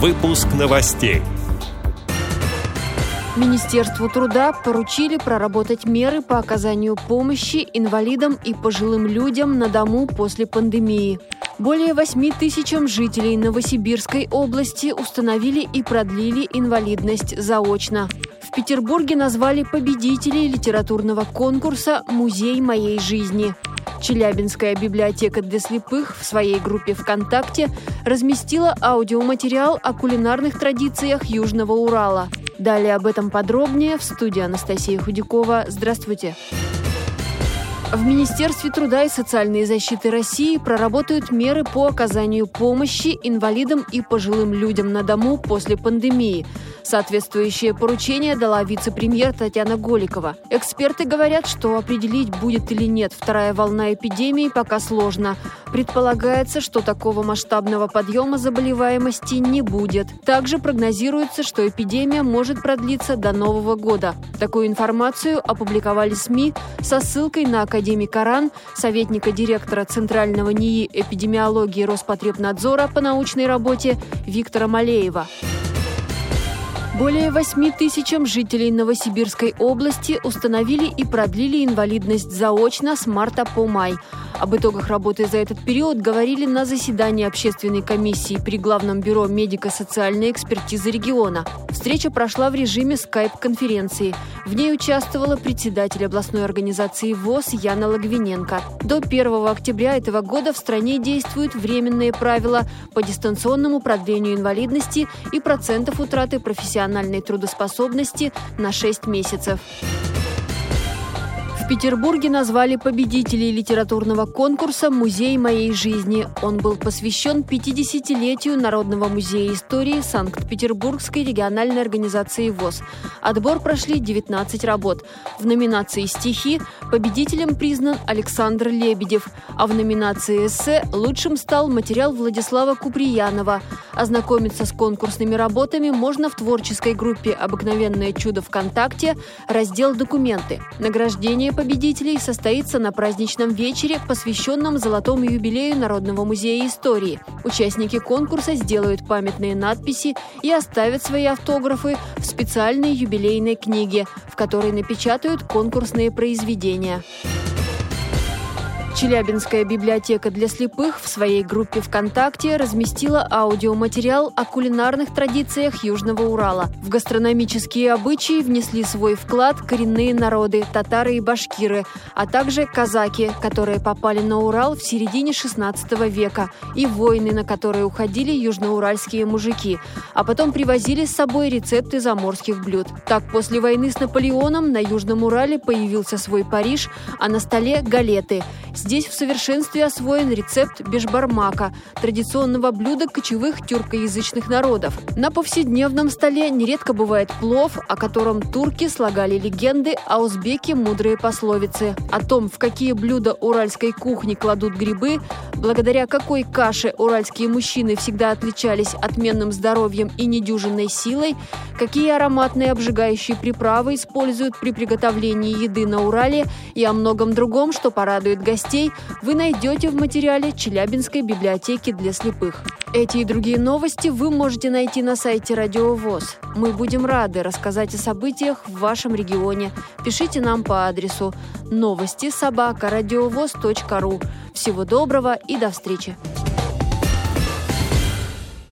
Выпуск новостей. Министерству труда поручили проработать меры по оказанию помощи инвалидам и пожилым людям на дому после пандемии. Более 8 тысячам жителей Новосибирской области установили и продлили инвалидность заочно. В Петербурге назвали победителей литературного конкурса «Музей моей жизни». Челябинская библиотека для слепых в своей группе ВКонтакте разместила аудиоматериал о кулинарных традициях Южного Урала. Далее об этом подробнее в студии Анастасия Худякова. Здравствуйте! В Министерстве труда и социальной защиты России проработают меры по оказанию помощи инвалидам и пожилым людям на дому после пандемии – Соответствующее поручение дала вице-премьер Татьяна Голикова. Эксперты говорят, что определить, будет или нет вторая волна эпидемии, пока сложно. Предполагается, что такого масштабного подъема заболеваемости не будет. Также прогнозируется, что эпидемия может продлиться до Нового года. Такую информацию опубликовали СМИ со ссылкой на академик Аран, советника директора Центрального НИИ эпидемиологии Роспотребнадзора по научной работе Виктора Малеева. Более 8 тысячам жителей Новосибирской области установили и продлили инвалидность заочно с марта по май – об итогах работы за этот период говорили на заседании общественной комиссии при Главном бюро медико-социальной экспертизы региона. Встреча прошла в режиме скайп-конференции. В ней участвовала председатель областной организации ВОЗ Яна Логвиненко. До 1 октября этого года в стране действуют временные правила по дистанционному продлению инвалидности и процентов утраты профессиональной трудоспособности на 6 месяцев. В Петербурге назвали победителей литературного конкурса «Музей моей жизни». Он был посвящен 50-летию Народного музея истории Санкт-Петербургской региональной организации ВОЗ. Отбор прошли 19 работ. В номинации «Стихи» победителем признан Александр Лебедев, а в номинации «Эссе» лучшим стал материал Владислава Куприянова. Ознакомиться с конкурсными работами можно в творческой группе «Обыкновенное чудо ВКонтакте», раздел «Документы». Награждение победителей состоится на праздничном вечере, посвященном золотому юбилею Народного музея истории. Участники конкурса сделают памятные надписи и оставят свои автографы в специальной юбилейной книге, в которой напечатают конкурсные произведения. Челябинская библиотека для слепых в своей группе ВКонтакте разместила аудиоматериал о кулинарных традициях Южного Урала. В гастрономические обычаи внесли свой вклад коренные народы – татары и башкиры, а также казаки, которые попали на Урал в середине XVI века, и войны, на которые уходили южноуральские мужики, а потом привозили с собой рецепты заморских блюд. Так, после войны с Наполеоном на Южном Урале появился свой Париж, а на столе – галеты – Здесь в совершенстве освоен рецепт бешбармака, традиционного блюда кочевых тюркоязычных народов. На повседневном столе нередко бывает плов, о котором турки слагали легенды, а узбеки – мудрые пословицы. О том, в какие блюда уральской кухни кладут грибы, благодаря какой каше уральские мужчины всегда отличались отменным здоровьем и недюжинной силой, какие ароматные обжигающие приправы используют при приготовлении еды на Урале и о многом другом, что порадует гостей новостей вы найдете в материале Челябинской библиотеки для слепых. Эти и другие новости вы можете найти на сайте Радио ВОЗ. Мы будем рады рассказать о событиях в вашем регионе. Пишите нам по адресу новости собака ру. Всего доброго и до встречи!